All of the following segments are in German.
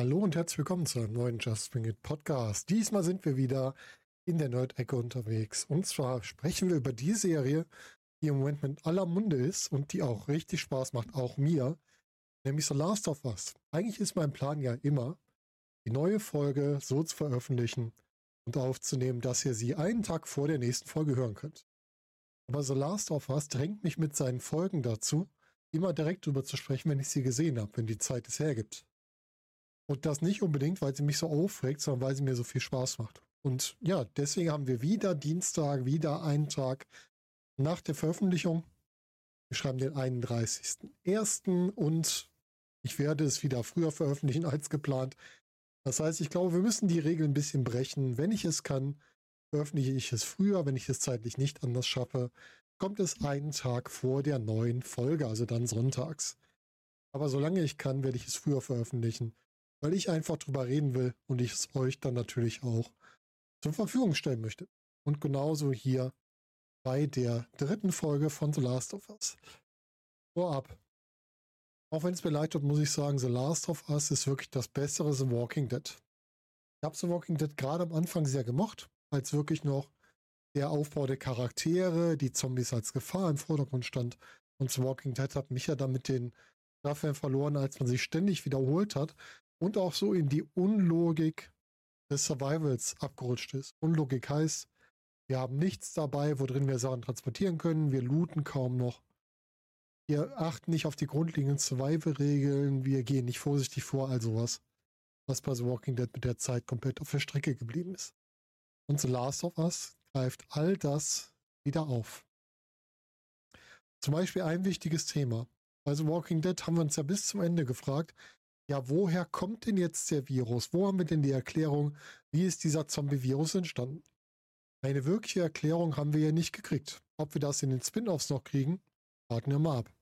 Hallo und herzlich willkommen zu einem neuen Just Bring It Podcast. Diesmal sind wir wieder in der Nerd-Ecke unterwegs. Und zwar sprechen wir über die Serie, die im Moment mit aller Munde ist und die auch richtig Spaß macht, auch mir, nämlich The Last of Us. Eigentlich ist mein Plan ja immer, die neue Folge so zu veröffentlichen und aufzunehmen, dass ihr sie einen Tag vor der nächsten Folge hören könnt. Aber The Last of Us drängt mich mit seinen Folgen dazu, immer direkt drüber zu sprechen, wenn ich sie gesehen habe, wenn die Zeit es hergibt. Und das nicht unbedingt, weil sie mich so aufregt, sondern weil sie mir so viel Spaß macht. Und ja, deswegen haben wir wieder Dienstag, wieder einen Tag nach der Veröffentlichung. Wir schreiben den 31.01. und ich werde es wieder früher veröffentlichen als geplant. Das heißt, ich glaube, wir müssen die Regeln ein bisschen brechen. Wenn ich es kann, veröffentliche ich es früher. Wenn ich es zeitlich nicht anders schaffe, kommt es einen Tag vor der neuen Folge, also dann sonntags. Aber solange ich kann, werde ich es früher veröffentlichen weil ich einfach drüber reden will und ich es euch dann natürlich auch zur Verfügung stellen möchte. Und genauso hier bei der dritten Folge von The Last of Us. Vorab. Auch wenn es mir leid tut, muss ich sagen, The Last of Us ist wirklich das bessere The Walking Dead. Ich habe The Walking Dead gerade am Anfang sehr gemocht, als wirklich noch der Aufbau der Charaktere, die Zombies als Gefahr im Vordergrund stand. Und The Walking Dead hat mich ja dann mit den Staffeln verloren, als man sich ständig wiederholt hat und auch so in die Unlogik des Survivals abgerutscht ist. Unlogik heißt, wir haben nichts dabei, worin wir Sachen transportieren können, wir looten kaum noch. Wir achten nicht auf die grundlegenden Survival-Regeln, wir gehen nicht vorsichtig vor, all sowas, was bei The Walking Dead mit der Zeit komplett auf der Strecke geblieben ist. Und The Last of Us greift all das wieder auf. Zum Beispiel ein wichtiges Thema. Bei The Walking Dead haben wir uns ja bis zum Ende gefragt, ja, woher kommt denn jetzt der Virus? Wo haben wir denn die Erklärung, wie ist dieser Zombie-Virus entstanden? Eine wirkliche Erklärung haben wir ja nicht gekriegt. Ob wir das in den Spin-offs noch kriegen, warten wir mal ab.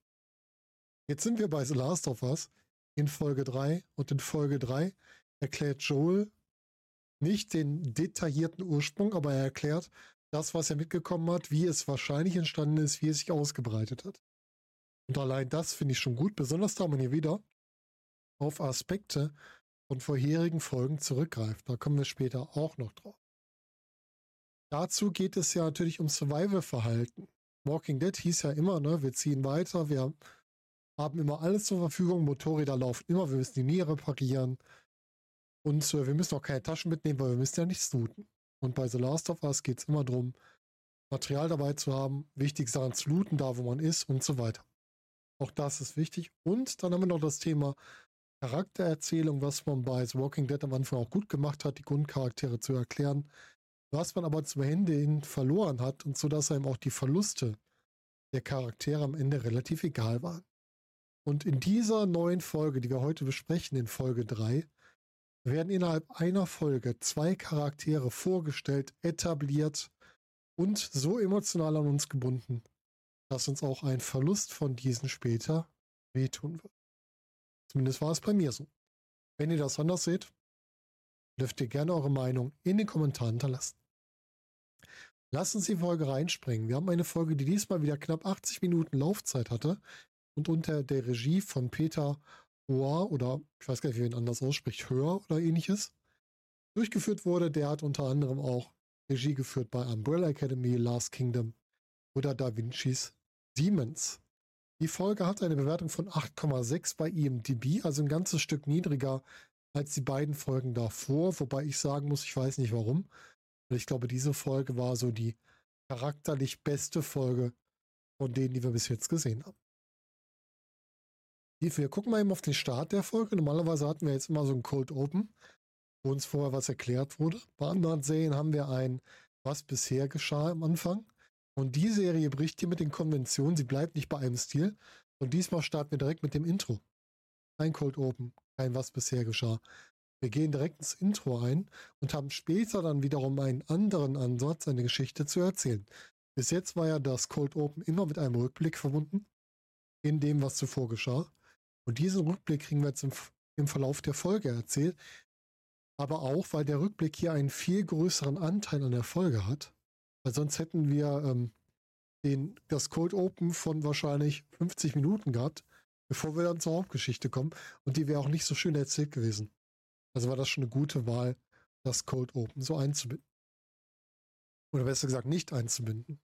Jetzt sind wir bei The Last of Us in Folge 3 und in Folge 3 erklärt Joel nicht den detaillierten Ursprung, aber er erklärt das, was er mitgekommen hat, wie es wahrscheinlich entstanden ist, wie es sich ausgebreitet hat. Und allein das finde ich schon gut, besonders da man hier wieder auf Aspekte von vorherigen Folgen zurückgreift. Da kommen wir später auch noch drauf. Dazu geht es ja natürlich um Survival-Verhalten. Walking Dead hieß ja immer, ne, wir ziehen weiter, wir haben immer alles zur Verfügung, Motorräder laufen immer, wir müssen die nie reparieren. Und äh, wir müssen auch keine Taschen mitnehmen, weil wir müssen ja nichts looten. Und bei The Last of Us geht es immer darum, Material dabei zu haben, wichtig Sachen zu looten, da wo man ist und so weiter. Auch das ist wichtig. Und dann haben wir noch das Thema Charaktererzählung, was man bei The Walking Dead am Anfang auch gut gemacht hat, die Grundcharaktere zu erklären, was man aber zum Ende hin verloren hat und so dass einem auch die Verluste der Charaktere am Ende relativ egal waren. Und in dieser neuen Folge, die wir heute besprechen, in Folge 3, werden innerhalb einer Folge zwei Charaktere vorgestellt, etabliert und so emotional an uns gebunden, dass uns auch ein Verlust von diesen später wehtun wird. Zumindest war es bei mir so. Wenn ihr das anders seht, dürft ihr gerne eure Meinung in den Kommentaren hinterlassen. Lasst uns die Folge reinspringen. Wir haben eine Folge, die diesmal wieder knapp 80 Minuten Laufzeit hatte und unter der Regie von Peter Hoar oder ich weiß gar nicht, wie man anders ausspricht, Hör oder ähnliches, durchgeführt wurde. Der hat unter anderem auch Regie geführt bei Umbrella Academy, Last Kingdom oder Da Vinci's Demons. Die Folge hat eine Bewertung von 8,6 bei IMDb, also ein ganzes Stück niedriger als die beiden Folgen davor, wobei ich sagen muss, ich weiß nicht warum. Ich glaube, diese Folge war so die charakterlich beste Folge von denen, die wir bis jetzt gesehen haben. Wir gucken mal eben auf den Start der Folge. Normalerweise hatten wir jetzt immer so ein Cold Open, wo uns vorher was erklärt wurde. Bei anderen Serien haben wir ein, was bisher geschah am Anfang. Und die Serie bricht hier mit den Konventionen. Sie bleibt nicht bei einem Stil. Und diesmal starten wir direkt mit dem Intro. Kein Cold Open, kein was bisher geschah. Wir gehen direkt ins Intro ein und haben später dann wiederum einen anderen Ansatz, eine Geschichte zu erzählen. Bis jetzt war ja das Cold Open immer mit einem Rückblick verbunden, in dem, was zuvor geschah. Und diesen Rückblick kriegen wir jetzt im, im Verlauf der Folge erzählt. Aber auch, weil der Rückblick hier einen viel größeren Anteil an der Folge hat weil sonst hätten wir ähm, den, das Cold Open von wahrscheinlich 50 Minuten gehabt, bevor wir dann zur Hauptgeschichte kommen. Und die wäre auch nicht so schön erzählt gewesen. Also war das schon eine gute Wahl, das Cold Open so einzubinden. Oder besser gesagt, nicht einzubinden.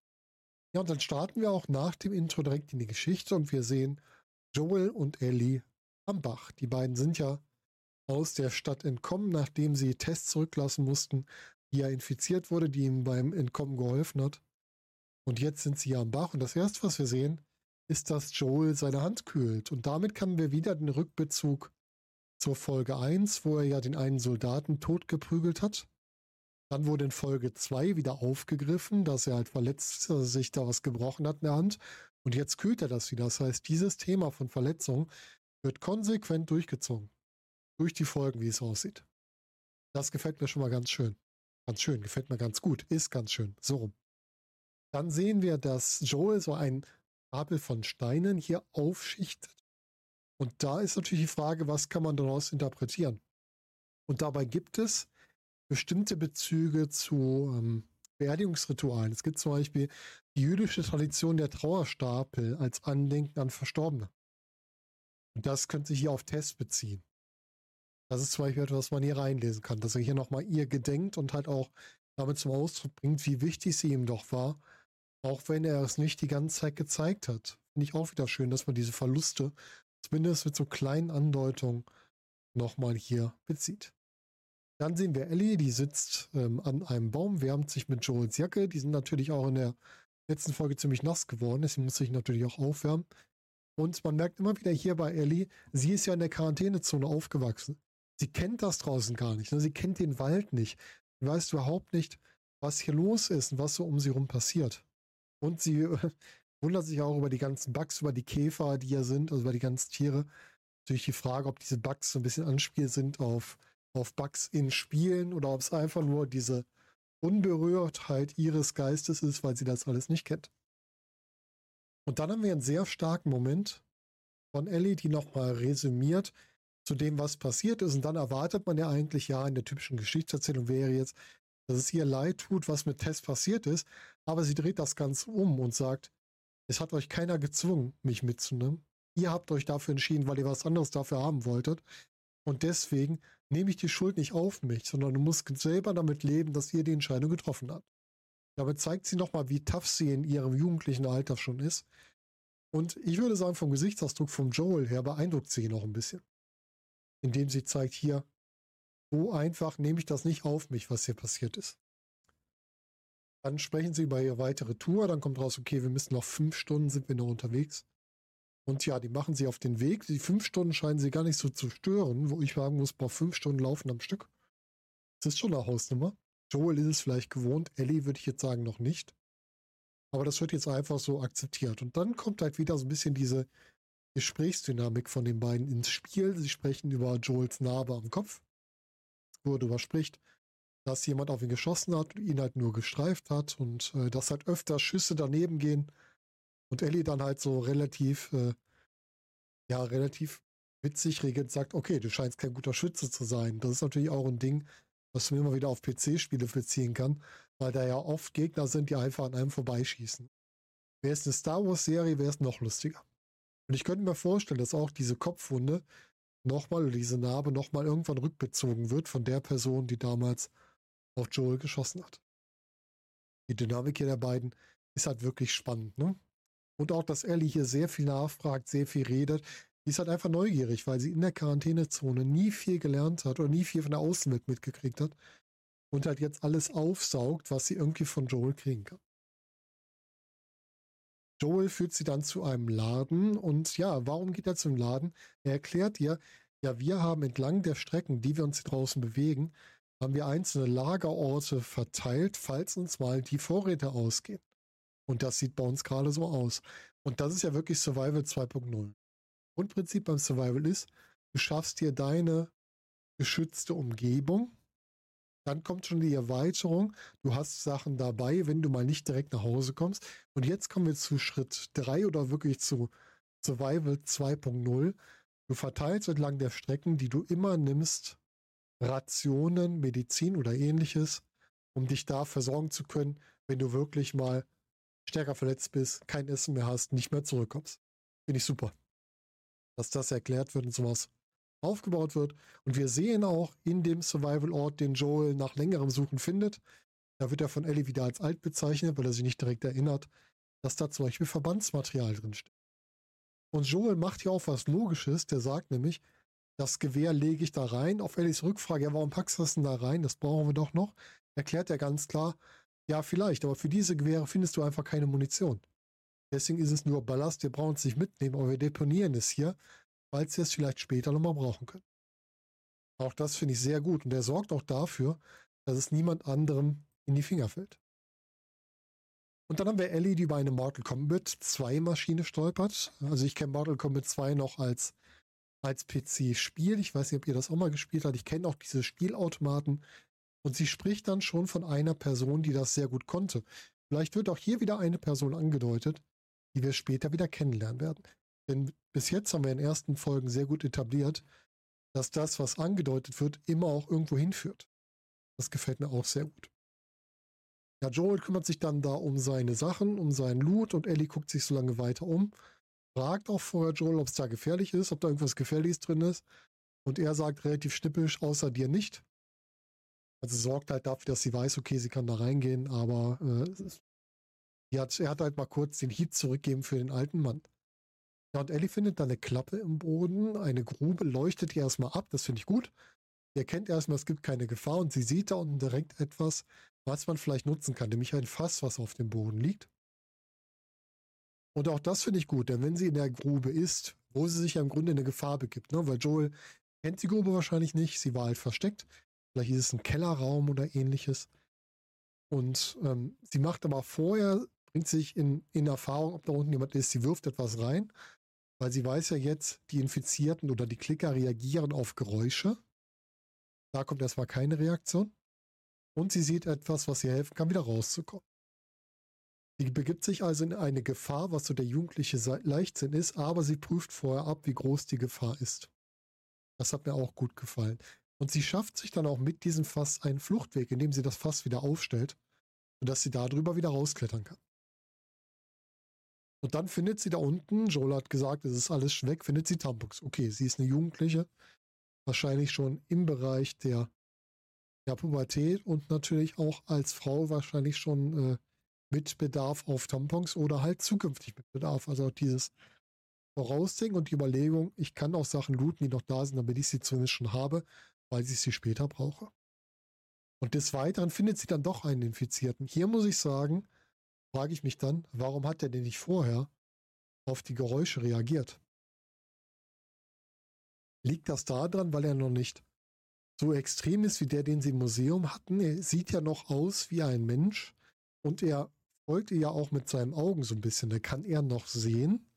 Ja, und dann starten wir auch nach dem Intro direkt in die Geschichte und wir sehen Joel und Ellie am Bach. Die beiden sind ja aus der Stadt entkommen, nachdem sie Tests zurücklassen mussten, die ja infiziert wurde, die ihm beim Entkommen geholfen hat. Und jetzt sind sie ja am Bach und das erste, was wir sehen, ist, dass Joel seine Hand kühlt. Und damit haben wir wieder den Rückbezug zur Folge 1, wo er ja den einen Soldaten totgeprügelt hat. Dann wurde in Folge 2 wieder aufgegriffen, dass er halt verletzt dass sich da was gebrochen hat in der Hand. Und jetzt kühlt er das wieder. Das heißt, dieses Thema von Verletzung wird konsequent durchgezogen. Durch die Folgen, wie es aussieht. Das gefällt mir schon mal ganz schön. Ganz schön, gefällt mir ganz gut. Ist ganz schön. So rum. Dann sehen wir, dass Joel so ein Stapel von Steinen hier aufschichtet. Und da ist natürlich die Frage, was kann man daraus interpretieren? Und dabei gibt es bestimmte Bezüge zu ähm, Beerdigungsritualen. Es gibt zum Beispiel die jüdische Tradition der Trauerstapel als Andenken an Verstorbene. Und das könnte sich hier auf Test beziehen. Das ist zum Beispiel etwas, was man hier reinlesen kann, dass er hier nochmal ihr gedenkt und halt auch damit zum Ausdruck bringt, wie wichtig sie ihm doch war, auch wenn er es nicht die ganze Zeit gezeigt hat. Finde ich auch wieder schön, dass man diese Verluste zumindest mit so kleinen Andeutungen nochmal hier bezieht. Dann sehen wir Ellie, die sitzt ähm, an einem Baum, wärmt sich mit Joels Jacke. Die sind natürlich auch in der letzten Folge ziemlich nass geworden, deswegen muss sich natürlich auch aufwärmen. Und man merkt immer wieder hier bei Ellie, sie ist ja in der Quarantänezone aufgewachsen. Sie kennt das draußen gar nicht. Ne? Sie kennt den Wald nicht. Sie weiß überhaupt nicht, was hier los ist und was so um sie rum passiert. Und sie wundert sich auch über die ganzen Bugs, über die Käfer, die hier sind, also über die ganzen Tiere. Natürlich die Frage, ob diese Bugs so ein bisschen Anspiel sind auf, auf Bugs in Spielen oder ob es einfach nur diese Unberührtheit ihres Geistes ist, weil sie das alles nicht kennt. Und dann haben wir einen sehr starken Moment von Ellie, die nochmal resümiert zu dem, was passiert ist. Und dann erwartet man ja eigentlich, ja, in der typischen Geschichtserzählung wäre jetzt, dass es ihr leid tut, was mit Tess passiert ist. Aber sie dreht das Ganze um und sagt, es hat euch keiner gezwungen, mich mitzunehmen. Ihr habt euch dafür entschieden, weil ihr was anderes dafür haben wolltet. Und deswegen nehme ich die Schuld nicht auf mich, sondern du musst selber damit leben, dass ihr die Entscheidung getroffen habt. Damit zeigt sie nochmal, wie tough sie in ihrem jugendlichen Alter schon ist. Und ich würde sagen, vom Gesichtsausdruck vom Joel her beeindruckt sie noch ein bisschen. Indem sie zeigt, hier, so einfach nehme ich das nicht auf mich, was hier passiert ist. Dann sprechen sie über ihre weitere Tour, dann kommt raus, okay, wir müssen noch fünf Stunden sind wir noch unterwegs. Und ja, die machen sie auf den Weg. Die fünf Stunden scheinen sie gar nicht so zu stören, wo ich sagen muss, boah, fünf Stunden laufen am Stück. Das ist schon eine Hausnummer. Joel ist es vielleicht gewohnt, Ellie würde ich jetzt sagen noch nicht. Aber das wird jetzt einfach so akzeptiert. Und dann kommt halt wieder so ein bisschen diese Gesprächsdynamik von den beiden ins Spiel. Sie sprechen über Joels Narbe am Kopf, wo er darüber spricht, dass jemand auf ihn geschossen hat und ihn halt nur gestreift hat und äh, dass halt öfter Schüsse daneben gehen und Ellie dann halt so relativ, äh, ja, relativ witzig regelt sagt, okay, du scheinst kein guter Schütze zu sein. Das ist natürlich auch ein Ding, was man immer wieder auf PC-Spiele beziehen kann, weil da ja oft Gegner sind, die einfach an einem vorbeischießen. Wäre es eine Star Wars-Serie, wäre es noch lustiger. Und ich könnte mir vorstellen, dass auch diese Kopfwunde nochmal, diese Narbe nochmal irgendwann rückbezogen wird von der Person, die damals auf Joel geschossen hat. Die Dynamik hier der beiden ist halt wirklich spannend, ne? Und auch, dass Ellie hier sehr viel nachfragt, sehr viel redet. Die ist halt einfach neugierig, weil sie in der Quarantänezone nie viel gelernt hat oder nie viel von der Außenwelt mitgekriegt hat und halt jetzt alles aufsaugt, was sie irgendwie von Joel kriegen kann. Joel führt sie dann zu einem Laden und ja, warum geht er zum Laden? Er erklärt ihr, ja, wir haben entlang der Strecken, die wir uns hier draußen bewegen, haben wir einzelne Lagerorte verteilt, falls uns mal die Vorräte ausgehen. Und das sieht bei uns gerade so aus. Und das ist ja wirklich Survival 2.0. Grundprinzip beim Survival ist, du schaffst dir deine geschützte Umgebung dann kommt schon die Erweiterung. Du hast Sachen dabei, wenn du mal nicht direkt nach Hause kommst. Und jetzt kommen wir zu Schritt 3 oder wirklich zu Survival 2.0. Du verteilst entlang der Strecken, die du immer nimmst, Rationen, Medizin oder ähnliches, um dich da versorgen zu können, wenn du wirklich mal stärker verletzt bist, kein Essen mehr hast, nicht mehr zurückkommst. Finde ich super. Dass das erklärt wird und sowas aufgebaut wird. Und wir sehen auch in dem Survival-Ort, den Joel nach längerem Suchen findet, da wird er von Ellie wieder als alt bezeichnet, weil er sich nicht direkt erinnert, dass da zum Beispiel Verbandsmaterial drinsteht. Und Joel macht hier auch was Logisches, der sagt nämlich, das Gewehr lege ich da rein. Auf Ellies Rückfrage, ja, warum packst du das denn da rein? Das brauchen wir doch noch. Erklärt er ganz klar, ja, vielleicht, aber für diese Gewehre findest du einfach keine Munition. Deswegen ist es nur Ballast, wir brauchen es nicht mitnehmen, aber wir deponieren es hier, falls wir es vielleicht später nochmal brauchen können. Auch das finde ich sehr gut und er sorgt auch dafür, dass es niemand anderem in die Finger fällt. Und dann haben wir Ellie, die über eine Mortal Kombat 2 Maschine stolpert. Also ich kenne Mortal Kombat 2 noch als, als PC-Spiel. Ich weiß nicht, ob ihr das auch mal gespielt habt. Ich kenne auch diese Spielautomaten. Und sie spricht dann schon von einer Person, die das sehr gut konnte. Vielleicht wird auch hier wieder eine Person angedeutet, die wir später wieder kennenlernen werden. Denn bis jetzt haben wir in den ersten Folgen sehr gut etabliert, dass das, was angedeutet wird, immer auch irgendwo hinführt. Das gefällt mir auch sehr gut. Ja, Joel kümmert sich dann da um seine Sachen, um seinen Loot und Ellie guckt sich so lange weiter um. Fragt auch vorher Joel, ob es da gefährlich ist, ob da irgendwas Gefährliches drin ist. Und er sagt relativ schnippisch, außer dir nicht. Also sorgt halt dafür, dass sie weiß, okay, sie kann da reingehen, aber äh, hat, er hat halt mal kurz den Heat zurückgeben für den alten Mann. Ja, und Ellie findet da eine Klappe im Boden, eine Grube, leuchtet ihr erstmal ab, das finde ich gut. Ihr erkennt erstmal, es gibt keine Gefahr und sie sieht da unten direkt etwas, was man vielleicht nutzen kann, nämlich ein Fass, was auf dem Boden liegt. Und auch das finde ich gut, denn wenn sie in der Grube ist, wo sie sich ja im Grunde in eine Gefahr begibt, ne? weil Joel kennt die Grube wahrscheinlich nicht, sie war halt versteckt, vielleicht ist es ein Kellerraum oder ähnliches. Und ähm, sie macht aber vorher, bringt sich in, in Erfahrung, ob da unten jemand ist, sie wirft etwas rein, weil sie weiß ja jetzt, die Infizierten oder die Klicker reagieren auf Geräusche. Da kommt erstmal keine Reaktion und sie sieht etwas, was ihr helfen kann, wieder rauszukommen. Sie begibt sich also in eine Gefahr, was so der jugendliche Leichtsinn ist, aber sie prüft vorher ab, wie groß die Gefahr ist. Das hat mir auch gut gefallen. Und sie schafft sich dann auch mit diesem Fass einen Fluchtweg, indem sie das Fass wieder aufstellt, sodass sie darüber wieder rausklettern kann. Und dann findet sie da unten, Joel hat gesagt, es ist alles weg, findet sie Tampons. Okay, sie ist eine Jugendliche, wahrscheinlich schon im Bereich der ja, Pubertät und natürlich auch als Frau wahrscheinlich schon äh, mit Bedarf auf Tampons oder halt zukünftig mit Bedarf. Also dieses Voraussehen und die Überlegung, ich kann auch Sachen looten, die noch da sind, damit ich sie zumindest schon habe, weil ich sie später brauche. Und des Weiteren findet sie dann doch einen Infizierten. Hier muss ich sagen, frage ich mich dann, warum hat er denn nicht vorher auf die Geräusche reagiert? Liegt das daran, weil er noch nicht so extrem ist wie der, den sie im Museum hatten. Er sieht ja noch aus wie ein Mensch und er folgt ihr ja auch mit seinen Augen so ein bisschen. Da kann er noch sehen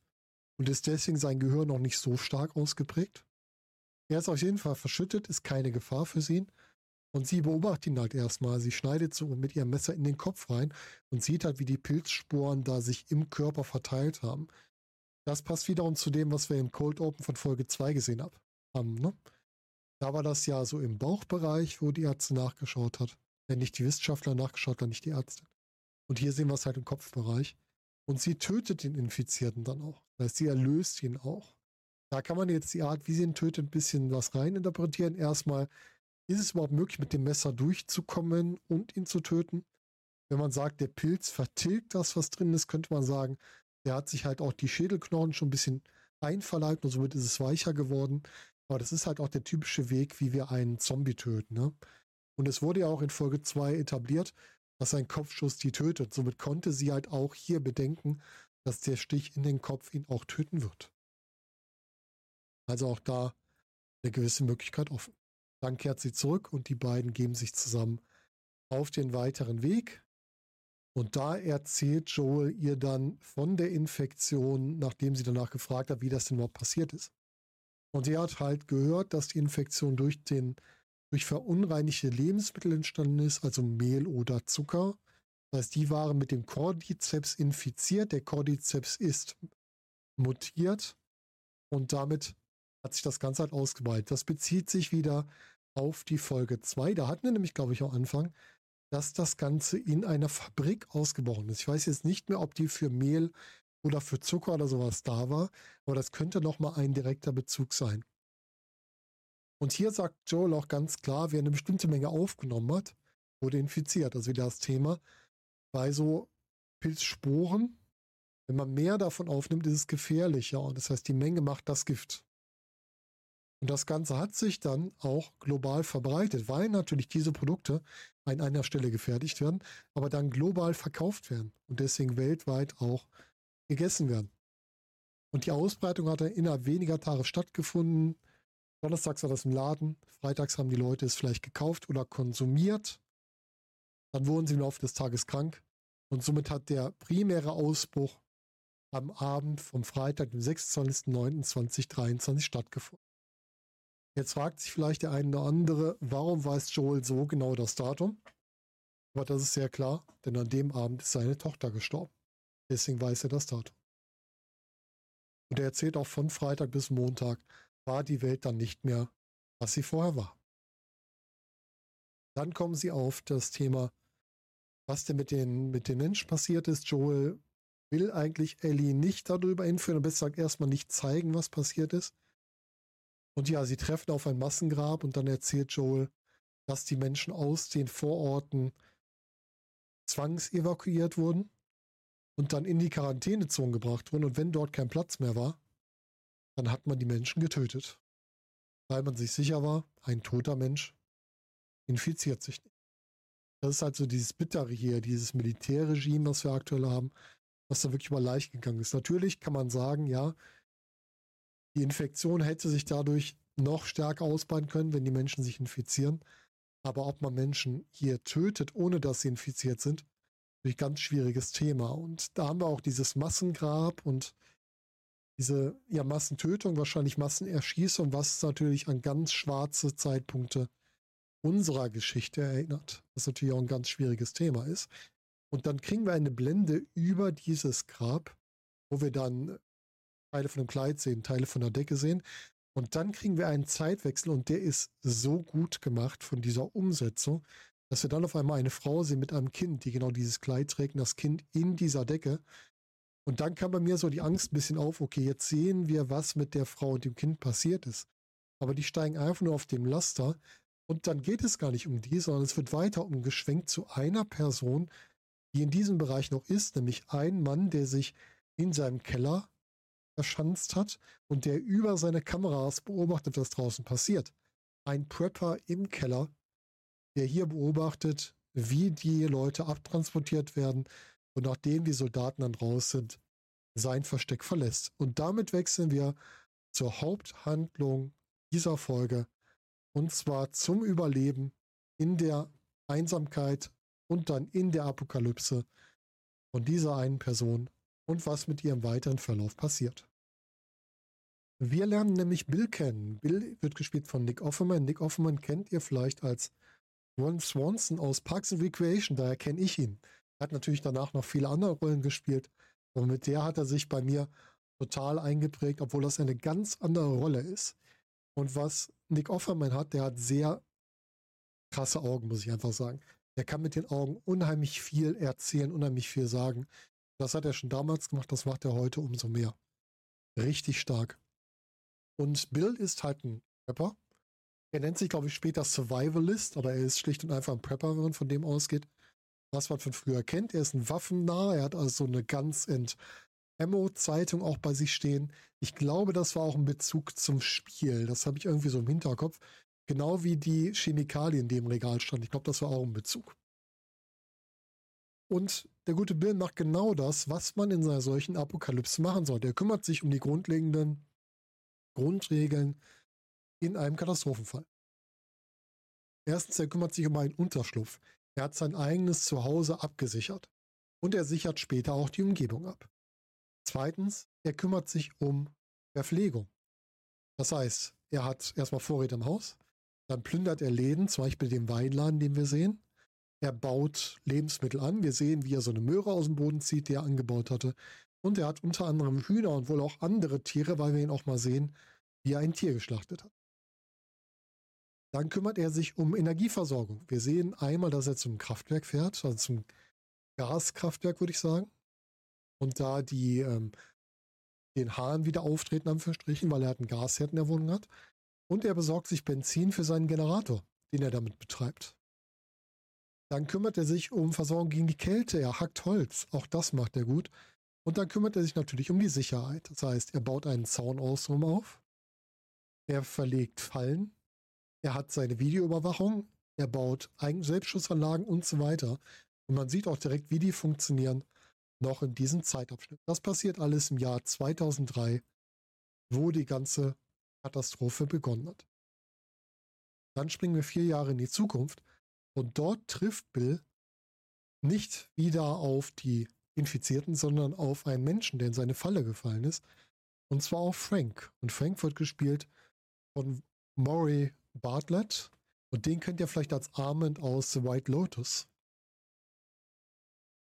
und ist deswegen sein Gehör noch nicht so stark ausgeprägt. Er ist auf jeden Fall verschüttet, ist keine Gefahr für sie. Und sie beobachtet ihn halt erstmal. Sie schneidet so mit ihrem Messer in den Kopf rein und sieht halt, wie die Pilzsporen da sich im Körper verteilt haben. Das passt wiederum zu dem, was wir im Cold Open von Folge 2 gesehen haben. Ne? Da war das ja so im Bauchbereich, wo die Ärzte nachgeschaut hat. Wenn nicht die Wissenschaftler nachgeschaut, dann nicht die Ärzte. Und hier sehen wir es halt im Kopfbereich. Und sie tötet den Infizierten dann auch. Das heißt, sie erlöst ihn auch. Da kann man jetzt die Art, wie sie ihn tötet, ein bisschen was reininterpretieren. Erstmal, ist es überhaupt möglich, mit dem Messer durchzukommen und ihn zu töten? Wenn man sagt, der Pilz vertilgt das, was drin ist, könnte man sagen, der hat sich halt auch die Schädelknochen schon ein bisschen einverleibt und somit ist es weicher geworden. Aber das ist halt auch der typische Weg, wie wir einen Zombie töten. Ne? Und es wurde ja auch in Folge 2 etabliert, dass ein Kopfschuss die tötet. Somit konnte sie halt auch hier bedenken, dass der Stich in den Kopf ihn auch töten wird. Also auch da eine gewisse Möglichkeit offen. Dann kehrt sie zurück und die beiden geben sich zusammen auf den weiteren Weg. Und da erzählt Joel ihr dann von der Infektion, nachdem sie danach gefragt hat, wie das denn überhaupt passiert ist. Und sie hat halt gehört, dass die Infektion durch den durch verunreinigte Lebensmittel entstanden ist, also Mehl oder Zucker. Das heißt, die waren mit dem Cordyceps infiziert. Der Cordyceps ist mutiert und damit hat sich das Ganze halt ausgeweitet. Das bezieht sich wieder auf die Folge 2. Da hatten wir nämlich, glaube ich, am Anfang, dass das Ganze in einer Fabrik ausgebrochen ist. Ich weiß jetzt nicht mehr, ob die für Mehl oder für Zucker oder sowas da war. Aber das könnte nochmal ein direkter Bezug sein. Und hier sagt Joel auch ganz klar, wer eine bestimmte Menge aufgenommen hat, wurde infiziert. Also wieder das Thema. Bei so Pilzsporen, wenn man mehr davon aufnimmt, ist es gefährlicher. Und das heißt, die Menge macht das Gift. Und das Ganze hat sich dann auch global verbreitet, weil natürlich diese Produkte an einer Stelle gefertigt werden, aber dann global verkauft werden und deswegen weltweit auch gegessen werden. Und die Ausbreitung hat dann innerhalb weniger Tage stattgefunden. Donnerstags war das im Laden, freitags haben die Leute es vielleicht gekauft oder konsumiert. Dann wurden sie im Laufe des Tages krank und somit hat der primäre Ausbruch am Abend vom Freitag, dem 26.09.2023 stattgefunden. Jetzt fragt sich vielleicht der eine oder andere, warum weiß Joel so genau das Datum? Aber das ist sehr klar, denn an dem Abend ist seine Tochter gestorben. Deswegen weiß er das Datum. Und er erzählt auch von Freitag bis Montag war die Welt dann nicht mehr, was sie vorher war. Dann kommen sie auf das Thema, was denn mit den, mit den Menschen passiert ist. Joel will eigentlich Ellie nicht darüber hinführen, aber besser erstmal nicht zeigen, was passiert ist. Und ja, sie treffen auf ein Massengrab und dann erzählt Joel, dass die Menschen aus den Vororten zwangsevakuiert wurden und dann in die Quarantänezone gebracht wurden. Und wenn dort kein Platz mehr war, dann hat man die Menschen getötet. Weil man sich sicher war, ein toter Mensch infiziert sich nicht. Das ist halt so dieses Bittere hier, dieses Militärregime, was wir aktuell haben, was da wirklich mal leicht gegangen ist. Natürlich kann man sagen, ja, die Infektion hätte sich dadurch noch stärker ausbreiten können, wenn die Menschen sich infizieren. Aber ob man Menschen hier tötet, ohne dass sie infiziert sind, ist ein ganz schwieriges Thema. Und da haben wir auch dieses Massengrab und diese ja, Massentötung, wahrscheinlich Massenerschießung, was natürlich an ganz schwarze Zeitpunkte unserer Geschichte erinnert. Was natürlich auch ein ganz schwieriges Thema ist. Und dann kriegen wir eine Blende über dieses Grab, wo wir dann Teile von dem Kleid sehen, Teile von der Decke sehen. Und dann kriegen wir einen Zeitwechsel und der ist so gut gemacht von dieser Umsetzung, dass wir dann auf einmal eine Frau sehen mit einem Kind, die genau dieses Kleid trägt und das Kind in dieser Decke. Und dann kam bei mir so die Angst ein bisschen auf, okay, jetzt sehen wir, was mit der Frau und dem Kind passiert ist. Aber die steigen einfach nur auf dem Laster und dann geht es gar nicht um die, sondern es wird weiter umgeschwenkt zu einer Person, die in diesem Bereich noch ist, nämlich ein Mann, der sich in seinem Keller verschanzt hat und der über seine Kameras beobachtet, was draußen passiert. Ein Prepper im Keller, der hier beobachtet, wie die Leute abtransportiert werden und nachdem die Soldaten dann raus sind, sein Versteck verlässt. Und damit wechseln wir zur Haupthandlung dieser Folge und zwar zum Überleben in der Einsamkeit und dann in der Apokalypse von dieser einen Person und was mit ihrem weiteren Verlauf passiert. Wir lernen nämlich Bill kennen. Bill wird gespielt von Nick Offerman. Nick Offerman kennt ihr vielleicht als Ron Swanson aus Parks and Recreation, daher kenne ich ihn. Er hat natürlich danach noch viele andere Rollen gespielt, aber mit der hat er sich bei mir total eingeprägt, obwohl das eine ganz andere Rolle ist. Und was Nick Offerman hat, der hat sehr krasse Augen, muss ich einfach sagen. Der kann mit den Augen unheimlich viel erzählen, unheimlich viel sagen. Das hat er schon damals gemacht, das macht er heute umso mehr. Richtig stark. Und Bill ist halt ein Prepper. Er nennt sich, glaube ich, später Survivalist, aber er ist schlicht und einfach ein Prepper, wenn man von dem ausgeht. Was man von früher kennt. Er ist ein Waffennah. Er hat also so eine ganz ent Ammo-Zeitung auch bei sich stehen. Ich glaube, das war auch ein Bezug zum Spiel. Das habe ich irgendwie so im Hinterkopf. Genau wie die Chemikalien, die im Regal standen. Ich glaube, das war auch ein Bezug. Und der gute Bill macht genau das, was man in einer solchen Apokalypse machen sollte. Er kümmert sich um die grundlegenden Grundregeln in einem Katastrophenfall. Erstens, er kümmert sich um einen Unterschlupf. Er hat sein eigenes Zuhause abgesichert. Und er sichert später auch die Umgebung ab. Zweitens, er kümmert sich um Verpflegung. Das heißt, er hat erstmal Vorräte im Haus, dann plündert er Läden, zum Beispiel den Weinladen, den wir sehen, er baut Lebensmittel an. Wir sehen, wie er so eine Möhre aus dem Boden zieht, die er angebaut hatte. Und er hat unter anderem Hühner und wohl auch andere Tiere, weil wir ihn auch mal sehen, wie er ein Tier geschlachtet hat. Dann kümmert er sich um Energieversorgung. Wir sehen einmal, dass er zum Kraftwerk fährt, also zum Gaskraftwerk, würde ich sagen. Und da die ähm, den Hahn wieder auftreten, am Verstrichen, weil er halt einen Gasherd in der Wohnung hat. Und er besorgt sich Benzin für seinen Generator, den er damit betreibt. Dann kümmert er sich um Versorgung gegen die Kälte. Er hackt Holz. Auch das macht er gut. Und dann kümmert er sich natürlich um die Sicherheit. Das heißt, er baut einen Zaun außenrum auf. Er verlegt Fallen. Er hat seine Videoüberwachung. Er baut Selbstschussanlagen und so weiter. Und man sieht auch direkt, wie die funktionieren, noch in diesem Zeitabschnitt. Das passiert alles im Jahr 2003, wo die ganze Katastrophe begonnen hat. Dann springen wir vier Jahre in die Zukunft und dort trifft Bill nicht wieder auf die Infizierten, sondern auf einen Menschen, der in seine Falle gefallen ist. Und zwar auf Frank. Und Frank wird gespielt von Maury Bartlett. Und den kennt ihr vielleicht als Armand aus The White Lotus.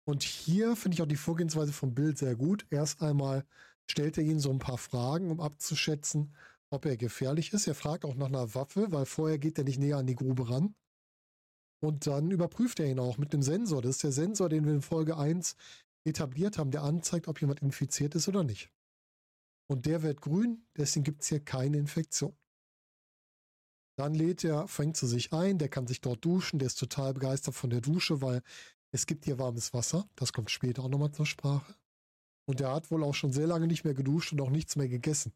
Und hier finde ich auch die Vorgehensweise von Bill sehr gut. Erst einmal stellt er ihn so ein paar Fragen, um abzuschätzen, ob er gefährlich ist. Er fragt auch nach einer Waffe, weil vorher geht er nicht näher an die Grube ran. Und dann überprüft er ihn auch mit dem Sensor. Das ist der Sensor, den wir in Folge 1 etabliert haben, der anzeigt, ob jemand infiziert ist oder nicht. Und der wird grün, deswegen gibt es hier keine Infektion. Dann lädt er, fängt zu sich ein, der kann sich dort duschen, der ist total begeistert von der Dusche, weil es gibt hier warmes Wasser. Das kommt später auch nochmal zur Sprache. Und er hat wohl auch schon sehr lange nicht mehr geduscht und auch nichts mehr gegessen.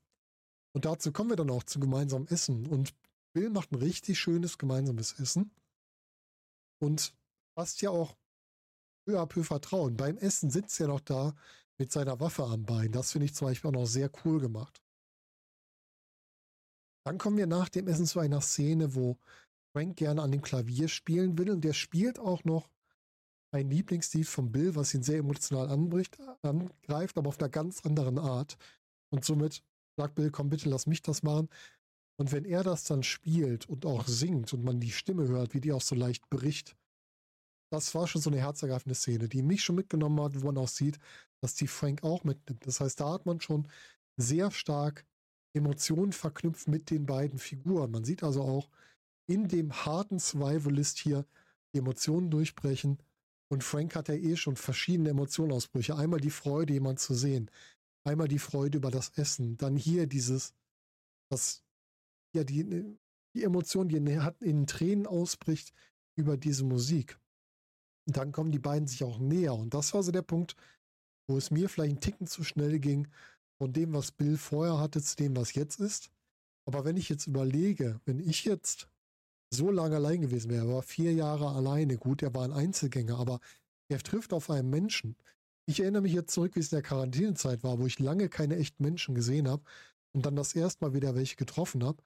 Und dazu kommen wir dann auch zu gemeinsamem Essen. Und Bill macht ein richtig schönes gemeinsames Essen. Und passt ja auch peu à peu vertrauen. Beim Essen sitzt er noch da mit seiner Waffe am Bein. Das finde ich zum Beispiel auch noch sehr cool gemacht. Dann kommen wir nach dem Essen zu einer Szene, wo Frank gerne an dem Klavier spielen will und der spielt auch noch ein Lieblingslied von Bill, was ihn sehr emotional anbricht, angreift, aber auf einer ganz anderen Art. Und somit sagt Bill, komm bitte, lass mich das machen. Und wenn er das dann spielt und auch singt und man die Stimme hört, wie die auch so leicht bricht, das war schon so eine herzergreifende Szene, die mich schon mitgenommen hat, wo man auch sieht, dass die Frank auch mitnimmt. Das heißt, da hat man schon sehr stark Emotionen verknüpft mit den beiden Figuren. Man sieht also auch in dem harten Survivalist hier die Emotionen durchbrechen. Und Frank hat ja eh schon verschiedene Emotionenausbrüche. Einmal die Freude, jemand zu sehen. Einmal die Freude über das Essen. Dann hier dieses, das, ja, die, die Emotion, die in, in Tränen ausbricht über diese Musik. Und dann kommen die beiden sich auch näher. Und das war so der Punkt, wo es mir vielleicht einen Ticken zu schnell ging, von dem, was Bill vorher hatte, zu dem, was jetzt ist. Aber wenn ich jetzt überlege, wenn ich jetzt so lange allein gewesen wäre, war vier Jahre alleine, gut, er war ein Einzelgänger, aber er trifft auf einen Menschen. Ich erinnere mich jetzt zurück, wie es in der Quarantänezeit war, wo ich lange keine echten Menschen gesehen habe und dann das erste Mal wieder welche getroffen habe.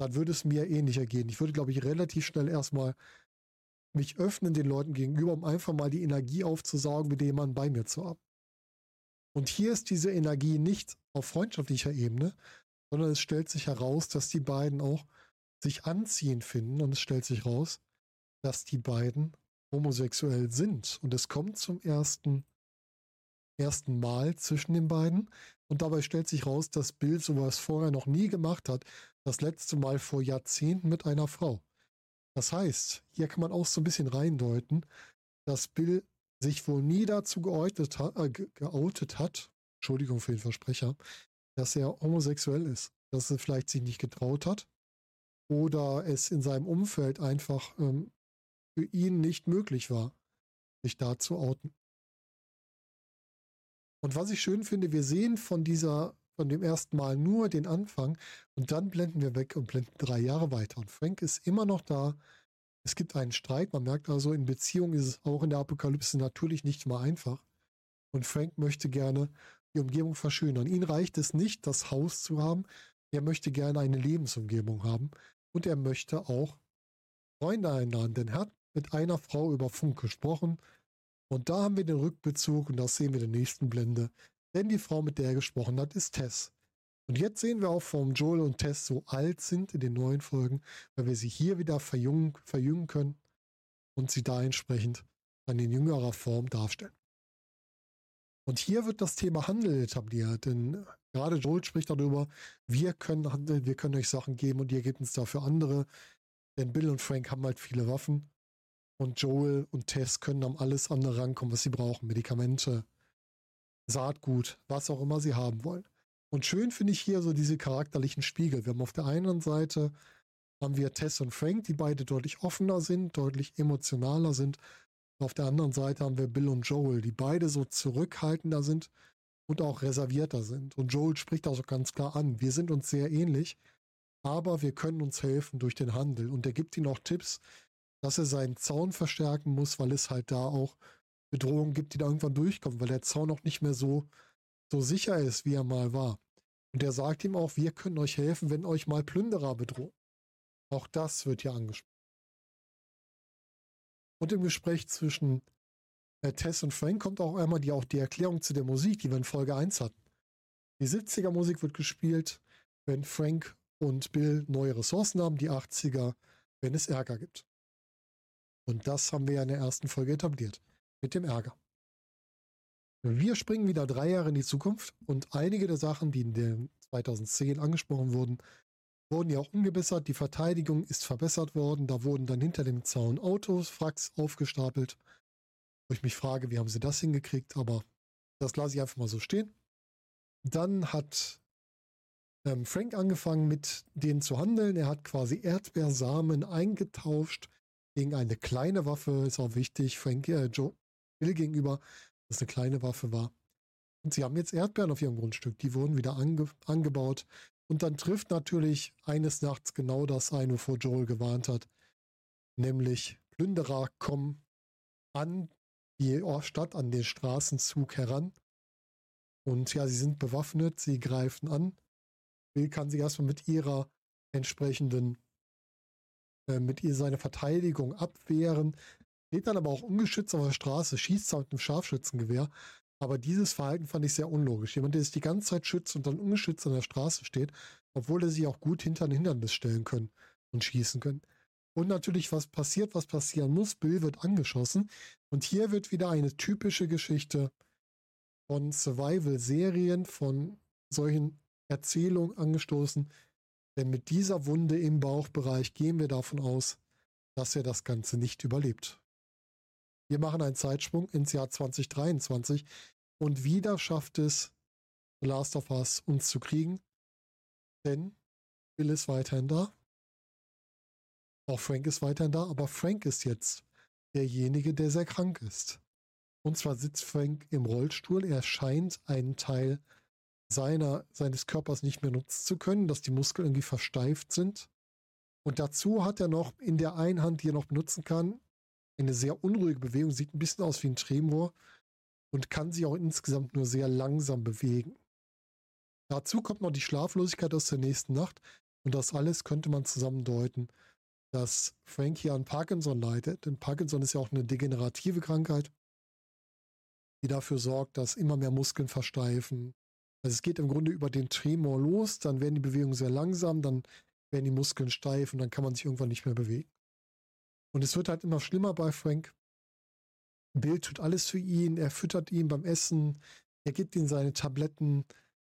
Dann würde es mir ähnlicher gehen. Ich würde, glaube ich, relativ schnell erstmal mich öffnen den Leuten gegenüber, um einfach mal die Energie aufzusaugen, mit dem man bei mir zu haben. Und hier ist diese Energie nicht auf freundschaftlicher Ebene, sondern es stellt sich heraus, dass die beiden auch sich anziehen finden und es stellt sich heraus, dass die beiden homosexuell sind. Und es kommt zum ersten, ersten Mal zwischen den beiden. Und dabei stellt sich heraus, dass Bill sowas vorher noch nie gemacht hat. Das letzte Mal vor Jahrzehnten mit einer Frau. Das heißt, hier kann man auch so ein bisschen reindeuten, dass Bill sich wohl nie dazu geoutet hat, äh, geoutet hat, Entschuldigung für den Versprecher, dass er homosexuell ist, dass er vielleicht sich nicht getraut hat oder es in seinem Umfeld einfach ähm, für ihn nicht möglich war, sich da zu outen. Und was ich schön finde, wir sehen von dieser von dem ersten Mal nur den Anfang und dann blenden wir weg und blenden drei Jahre weiter. Und Frank ist immer noch da. Es gibt einen Streit. Man merkt also, in Beziehung ist es auch in der Apokalypse natürlich nicht mal einfach. Und Frank möchte gerne die Umgebung verschönern. Ihn reicht es nicht, das Haus zu haben. Er möchte gerne eine Lebensumgebung haben. Und er möchte auch Freunde einladen, denn er hat mit einer Frau über Funk gesprochen. Und da haben wir den Rückbezug und das sehen wir in der nächsten Blende. Denn die Frau, mit der er gesprochen hat, ist Tess. Und jetzt sehen wir auch, warum Joel und Tess so alt sind in den neuen Folgen, weil wir sie hier wieder verjüngen, verjüngen können und sie da entsprechend dann in jüngerer Form darstellen. Und hier wird das Thema Handel etabliert, denn gerade Joel spricht darüber, wir können handeln, wir können euch Sachen geben und ihr gebt uns dafür andere. Denn Bill und Frank haben halt viele Waffen und Joel und Tess können an alles andere rankommen, was sie brauchen. Medikamente, Saatgut, was auch immer sie haben wollen. Und schön finde ich hier so diese charakterlichen Spiegel. Wir haben auf der einen Seite haben wir Tess und Frank, die beide deutlich offener sind, deutlich emotionaler sind. Auf der anderen Seite haben wir Bill und Joel, die beide so zurückhaltender sind und auch reservierter sind. Und Joel spricht auch so ganz klar an, wir sind uns sehr ähnlich, aber wir können uns helfen durch den Handel. Und er gibt ihnen auch Tipps, dass er seinen Zaun verstärken muss, weil es halt da auch Bedrohungen gibt, die da irgendwann durchkommen, weil der Zaun auch nicht mehr so, so sicher ist, wie er mal war. Und er sagt ihm auch, wir können euch helfen, wenn euch mal Plünderer bedrohen. Auch das wird hier angesprochen. Und im Gespräch zwischen äh, Tess und Frank kommt auch einmal die, auch die Erklärung zu der Musik, die wir in Folge 1 hatten. Die 70er Musik wird gespielt, wenn Frank und Bill neue Ressourcen haben, die 80er, wenn es Ärger gibt. Und das haben wir ja in der ersten Folge etabliert, mit dem Ärger. Wir springen wieder drei Jahre in die Zukunft und einige der Sachen, die in den 2010 angesprochen wurden, wurden ja auch umgebessert. Die Verteidigung ist verbessert worden. Da wurden dann hinter dem Zaun Autos, Fracks aufgestapelt. Wo ich mich frage, wie haben sie das hingekriegt? Aber das lasse ich einfach mal so stehen. Dann hat ähm, Frank angefangen mit denen zu handeln. Er hat quasi Erdbeersamen eingetauscht gegen eine kleine Waffe. Ist auch wichtig, Frank, äh, Joe Bill gegenüber, dass es eine kleine Waffe war. Und sie haben jetzt Erdbeeren auf ihrem Grundstück. Die wurden wieder ange angebaut. Und dann trifft natürlich eines Nachts genau das ein, wovor Joel gewarnt hat. Nämlich Plünderer kommen an die Stadt, an den Straßenzug heran. Und ja, sie sind bewaffnet, sie greifen an. Bill kann sich erstmal mit ihrer entsprechenden, äh, mit ihr seine Verteidigung abwehren, steht dann aber auch ungeschützt auf der Straße, schießt mit einem Scharfschützengewehr. Aber dieses Verhalten fand ich sehr unlogisch. Jemand, der sich die ganze Zeit schützt und dann ungeschützt an der Straße steht, obwohl er sich auch gut hinter ein Hindernis stellen können und schießen können. Und natürlich, was passiert, was passieren muss. Bill wird angeschossen. Und hier wird wieder eine typische Geschichte von Survival-Serien, von solchen Erzählungen angestoßen. Denn mit dieser Wunde im Bauchbereich gehen wir davon aus, dass er das Ganze nicht überlebt. Wir machen einen Zeitsprung ins Jahr 2023 und wieder schafft es The Last of Us uns zu kriegen. Denn Bill ist weiterhin da. Auch Frank ist weiterhin da, aber Frank ist jetzt derjenige, der sehr krank ist. Und zwar sitzt Frank im Rollstuhl. Er scheint einen Teil seiner, seines Körpers nicht mehr nutzen zu können, dass die Muskeln irgendwie versteift sind. Und dazu hat er noch in der einen Hand, die er noch benutzen kann, eine sehr unruhige Bewegung, sieht ein bisschen aus wie ein Tremor und kann sich auch insgesamt nur sehr langsam bewegen. Dazu kommt noch die Schlaflosigkeit aus der nächsten Nacht und das alles könnte man zusammen deuten, dass Frank hier an Parkinson leidet. Denn Parkinson ist ja auch eine degenerative Krankheit, die dafür sorgt, dass immer mehr Muskeln versteifen, also es geht im Grunde über den Tremor los, dann werden die Bewegungen sehr langsam, dann werden die Muskeln steif und dann kann man sich irgendwann nicht mehr bewegen. Und es wird halt immer schlimmer bei Frank. Bill tut alles für ihn, er füttert ihn beim Essen, er gibt ihm seine Tabletten,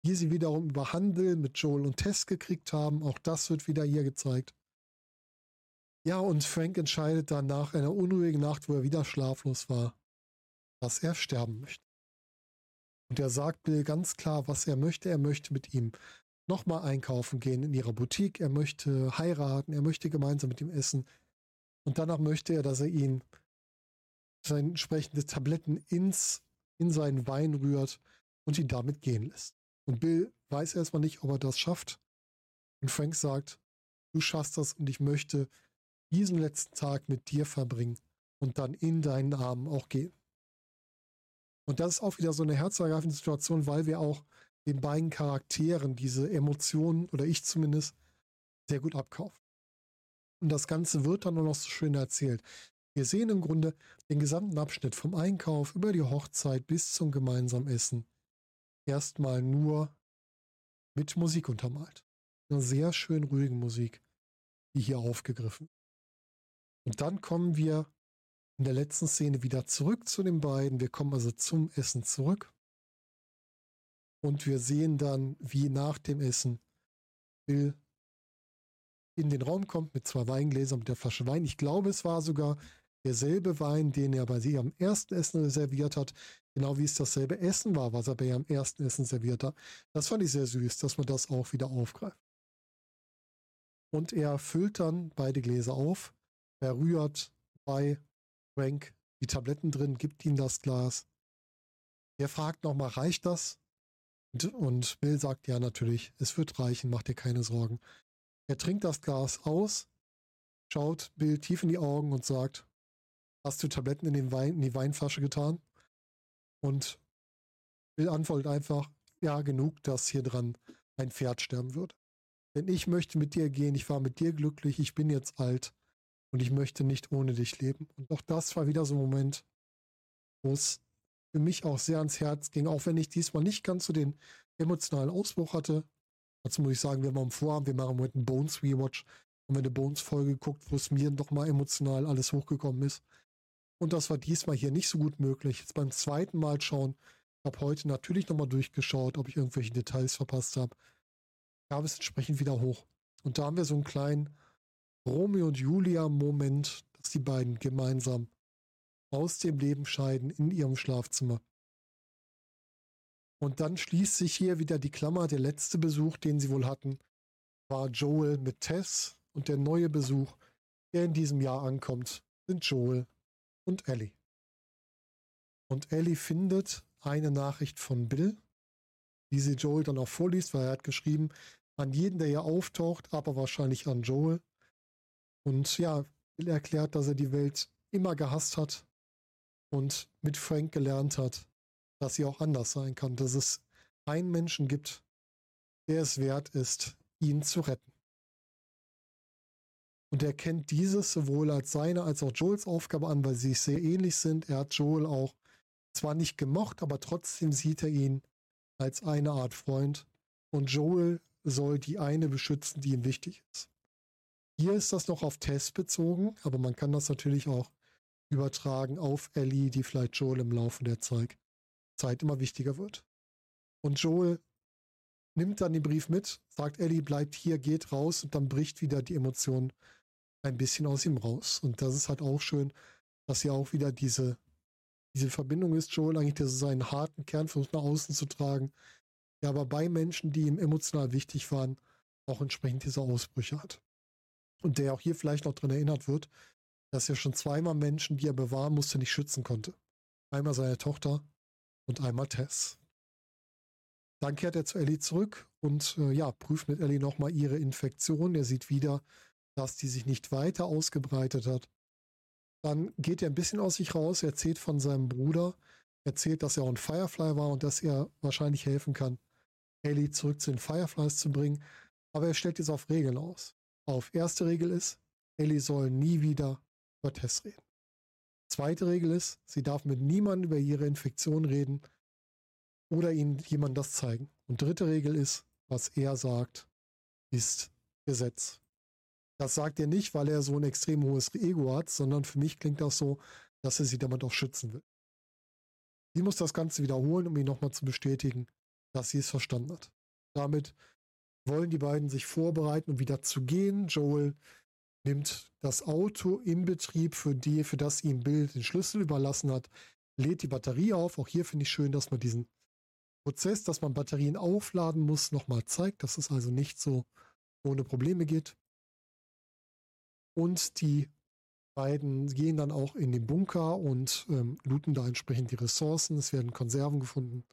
die sie wiederum über Handel mit Joel und Tess gekriegt haben. Auch das wird wieder hier gezeigt. Ja, und Frank entscheidet dann nach einer unruhigen Nacht, wo er wieder schlaflos war, dass er sterben möchte. Und er sagt Bill ganz klar, was er möchte. Er möchte mit ihm nochmal einkaufen gehen in ihrer Boutique. Er möchte heiraten. Er möchte gemeinsam mit ihm essen. Und danach möchte er, dass er ihn seine entsprechende Tabletten ins, in seinen Wein rührt und ihn damit gehen lässt. Und Bill weiß erstmal nicht, ob er das schafft. Und Frank sagt, du schaffst das und ich möchte diesen letzten Tag mit dir verbringen und dann in deinen Armen auch gehen. Und das ist auch wieder so eine herzergreifende Situation, weil wir auch den beiden Charakteren diese Emotionen, oder ich zumindest, sehr gut abkaufen. Und das Ganze wird dann nur noch so schön erzählt. Wir sehen im Grunde den gesamten Abschnitt vom Einkauf über die Hochzeit bis zum gemeinsamen Essen erstmal nur mit Musik untermalt. Eine sehr schön ruhige Musik, die hier aufgegriffen. Und dann kommen wir in der letzten Szene wieder zurück zu den beiden. Wir kommen also zum Essen zurück. Und wir sehen dann, wie nach dem Essen Bill in den Raum kommt mit zwei Weingläsern, mit der Flasche Wein. Ich glaube, es war sogar derselbe Wein, den er bei sie am ersten Essen serviert hat, genau wie es dasselbe Essen war, was er bei ihrem ersten Essen serviert hat. Das fand ich sehr süß, dass man das auch wieder aufgreift. Und er füllt dann beide Gläser auf, er rührt bei Frank die Tabletten drin, gibt ihm das Glas. Er fragt nochmal, reicht das? Und Bill sagt, ja, natürlich, es wird reichen, mach dir keine Sorgen. Er trinkt das Glas aus, schaut Bill tief in die Augen und sagt, hast du Tabletten in, den Wein, in die Weinflasche getan? Und Bill antwortet einfach, ja, genug, dass hier dran ein Pferd sterben wird. Denn ich möchte mit dir gehen, ich war mit dir glücklich, ich bin jetzt alt und ich möchte nicht ohne dich leben. Und auch das war wieder so ein Moment, wo es für mich auch sehr ans Herz ging, auch wenn ich diesmal nicht ganz so den emotionalen Ausbruch hatte. Dazu muss ich sagen, wir haben Vorhaben, wir machen heute einen Bones Rewatch. Haben wir eine Bones-Folge geguckt, wo es mir doch mal emotional alles hochgekommen ist. Und das war diesmal hier nicht so gut möglich. Jetzt beim zweiten Mal schauen, habe heute natürlich nochmal durchgeschaut, ob ich irgendwelche Details verpasst habe. Gab es entsprechend wieder hoch. Und da haben wir so einen kleinen Romeo und Julia-Moment, dass die beiden gemeinsam aus dem Leben scheiden in ihrem Schlafzimmer. Und dann schließt sich hier wieder die Klammer. Der letzte Besuch, den sie wohl hatten, war Joel mit Tess. Und der neue Besuch, der in diesem Jahr ankommt, sind Joel und Ellie. Und Ellie findet eine Nachricht von Bill, die sie Joel dann auch vorliest, weil er hat geschrieben, an jeden, der hier auftaucht, aber wahrscheinlich an Joel. Und ja, Bill erklärt, dass er die Welt immer gehasst hat und mit Frank gelernt hat, dass sie auch anders sein kann, dass es einen Menschen gibt, der es wert ist, ihn zu retten. Und er kennt dieses sowohl als seine als auch Joels Aufgabe an, weil sie sich sehr ähnlich sind. Er hat Joel auch zwar nicht gemocht, aber trotzdem sieht er ihn als eine Art Freund. Und Joel soll die eine beschützen, die ihm wichtig ist. Hier ist das noch auf Tess bezogen, aber man kann das natürlich auch übertragen auf Ellie, die vielleicht Joel im Laufe der Zeit, Zeit immer wichtiger wird. Und Joel nimmt dann den Brief mit, sagt Ellie, bleibt hier, geht raus und dann bricht wieder die Emotion ein bisschen aus ihm raus. Und das ist halt auch schön, dass hier auch wieder diese, diese Verbindung ist, Joel eigentlich, dass er seinen harten Kern versucht nach außen zu tragen, der aber bei Menschen, die ihm emotional wichtig waren, auch entsprechend diese Ausbrüche hat. Und der auch hier vielleicht noch dran erinnert wird, dass er schon zweimal Menschen, die er bewahren musste, nicht schützen konnte. Einmal seine Tochter und einmal Tess. Dann kehrt er zu Ellie zurück und äh, ja, prüft mit Ellie nochmal ihre Infektion. Er sieht wieder, dass die sich nicht weiter ausgebreitet hat. Dann geht er ein bisschen aus sich raus, erzählt von seinem Bruder, erzählt, dass er auch ein Firefly war und dass er wahrscheinlich helfen kann, Ellie zurück zu den Fireflies zu bringen. Aber er stellt jetzt auf Regeln aus. Auf erste Regel ist, Ellie soll nie wieder über Tess reden. Zweite Regel ist, sie darf mit niemandem über ihre Infektion reden oder ihnen jemand das zeigen. Und dritte Regel ist, was er sagt, ist Gesetz. Das sagt er nicht, weil er so ein extrem hohes Ego hat, sondern für mich klingt das so, dass er sie damit auch schützen will. Sie muss das Ganze wiederholen, um ihn nochmal zu bestätigen, dass sie es verstanden hat. Damit wollen die beiden sich vorbereiten, um wieder zu gehen. Joel nimmt das Auto im Betrieb, für, die, für das ihm Bill den Schlüssel überlassen hat, lädt die Batterie auf. Auch hier finde ich schön, dass man diesen Prozess, dass man Batterien aufladen muss, nochmal zeigt, dass es also nicht so ohne Probleme geht. Und die beiden gehen dann auch in den Bunker und ähm, looten da entsprechend die Ressourcen. Es werden Konserven gefunden.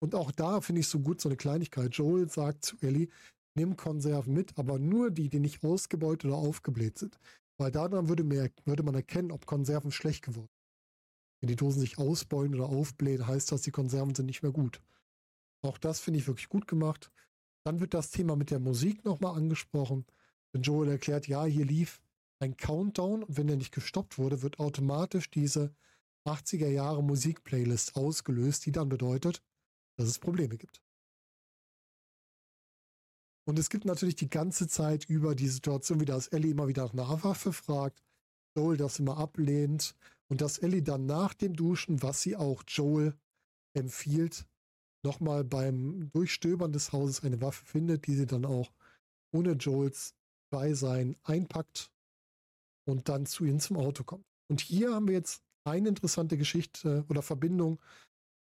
Und auch da finde ich so gut so eine Kleinigkeit. Joel sagt zu Ellie, nimm Konserven mit, aber nur die, die nicht ausgebeutet oder aufgebläht sind. Weil daran würde, mehr, würde man erkennen, ob Konserven schlecht geworden sind. Wenn die Dosen sich ausbeuen oder aufblähen, heißt das, die Konserven sind nicht mehr gut. Auch das finde ich wirklich gut gemacht. Dann wird das Thema mit der Musik nochmal angesprochen. Wenn Joel erklärt, ja, hier lief ein Countdown und wenn der nicht gestoppt wurde, wird automatisch diese 80er Jahre Musikplaylist ausgelöst, die dann bedeutet, dass es Probleme gibt. Und es gibt natürlich die ganze Zeit über die Situation, wie das Ellie immer wieder nach einer Waffe fragt, Joel das immer ablehnt und dass Ellie dann nach dem Duschen, was sie auch Joel empfiehlt, nochmal beim Durchstöbern des Hauses eine Waffe findet, die sie dann auch ohne Joels Beisein einpackt und dann zu ihnen zum Auto kommt. Und hier haben wir jetzt eine interessante Geschichte oder Verbindung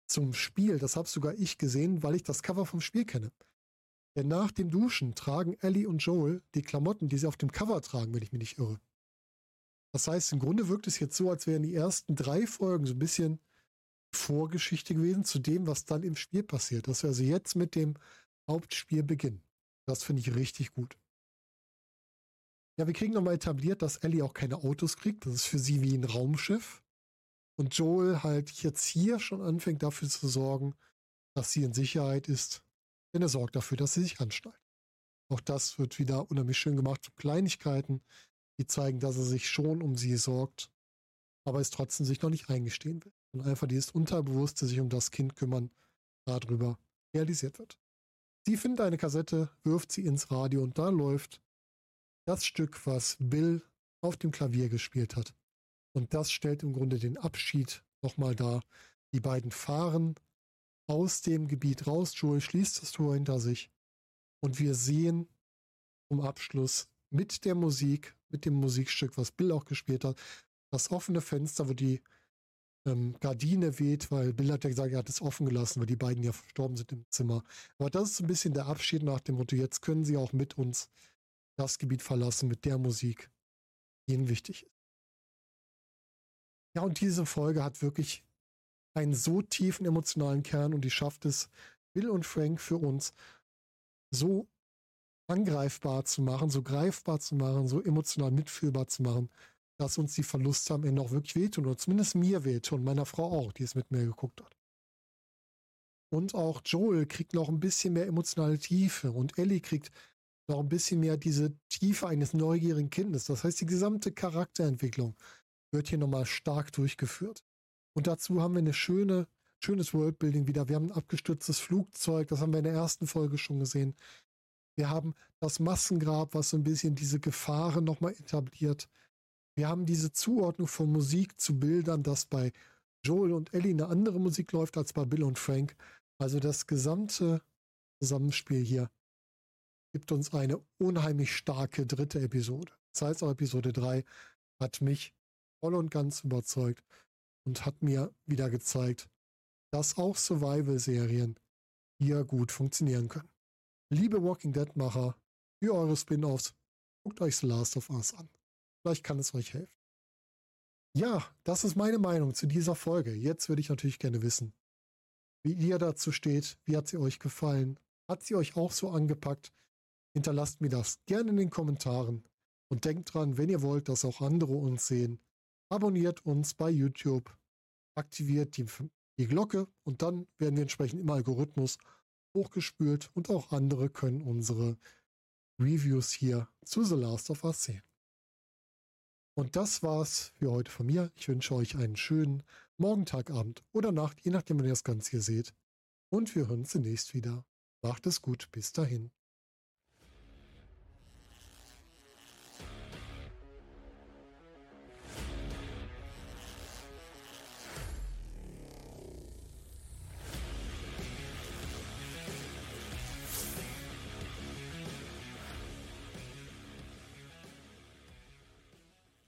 zum Spiel. Das habe sogar ich gesehen, weil ich das Cover vom Spiel kenne. Denn nach dem Duschen tragen Ellie und Joel die Klamotten, die sie auf dem Cover tragen, wenn ich mich nicht irre. Das heißt, im Grunde wirkt es jetzt so, als wären die ersten drei Folgen so ein bisschen Vorgeschichte gewesen zu dem, was dann im Spiel passiert. Dass wir also jetzt mit dem Hauptspiel beginnen. Das finde ich richtig gut. Ja, wir kriegen nochmal etabliert, dass Ellie auch keine Autos kriegt. Das ist für sie wie ein Raumschiff. Und Joel halt jetzt hier schon anfängt dafür zu sorgen, dass sie in Sicherheit ist. Denn er sorgt dafür, dass sie sich anschnallt. Auch das wird wieder unheimlich schön gemacht. Kleinigkeiten, die zeigen, dass er sich schon um sie sorgt, aber es trotzdem sich noch nicht eingestehen will. Und einfach dieses Unterbewusste sich um das Kind kümmern, darüber realisiert wird. Sie findet eine Kassette, wirft sie ins Radio und da läuft das Stück, was Bill auf dem Klavier gespielt hat. Und das stellt im Grunde den Abschied nochmal dar. Die beiden fahren aus dem Gebiet raus. Joel schließt das Tor hinter sich. Und wir sehen zum Abschluss mit der Musik, mit dem Musikstück, was Bill auch gespielt hat, das offene Fenster, wo die ähm, Gardine weht, weil Bill hat ja gesagt, er hat es offen gelassen, weil die beiden ja verstorben sind im Zimmer. Aber das ist ein bisschen der Abschied nach dem Motto, jetzt können sie auch mit uns das Gebiet verlassen mit der Musik, die ihnen wichtig ist. Ja, und diese Folge hat wirklich einen so tiefen emotionalen Kern und die schafft es, Bill und Frank für uns so angreifbar zu machen, so greifbar zu machen, so emotional mitfühlbar zu machen, dass uns die Verluste am Ende auch wirklich wehtun oder zumindest mir wehtun meiner Frau auch, die es mit mir geguckt hat. Und auch Joel kriegt noch ein bisschen mehr emotionale Tiefe und Ellie kriegt noch ein bisschen mehr diese Tiefe eines neugierigen Kindes. Das heißt, die gesamte Charakterentwicklung wird hier nochmal stark durchgeführt. Und dazu haben wir eine schöne, schönes Worldbuilding wieder. Wir haben ein abgestürztes Flugzeug, das haben wir in der ersten Folge schon gesehen. Wir haben das Massengrab, was so ein bisschen diese Gefahren nochmal etabliert. Wir haben diese Zuordnung von Musik zu Bildern, dass bei Joel und Ellie eine andere Musik läuft als bei Bill und Frank. Also das gesamte Zusammenspiel hier gibt uns eine unheimlich starke dritte Episode. Das heißt auch Episode 3 hat mich voll und ganz überzeugt und hat mir wieder gezeigt, dass auch Survival-Serien hier gut funktionieren können. Liebe Walking Dead-Macher, für eure Spin-offs, guckt euch The Last of Us an. Vielleicht kann es euch helfen. Ja, das ist meine Meinung zu dieser Folge. Jetzt würde ich natürlich gerne wissen, wie ihr dazu steht. Wie hat sie euch gefallen? Hat sie euch auch so angepackt? Hinterlasst mir das gerne in den Kommentaren. Und denkt dran, wenn ihr wollt, dass auch andere uns sehen, abonniert uns bei YouTube, aktiviert die, die Glocke und dann werden wir entsprechend im Algorithmus hochgespült und auch andere können unsere Reviews hier zu The Last of Us sehen. Und das war's für heute von mir. Ich wünsche euch einen schönen Morgen, Tag, Abend oder Nacht, je nachdem, wann ihr das Ganze hier seht. Und wir hören uns demnächst wieder. Macht es gut. Bis dahin.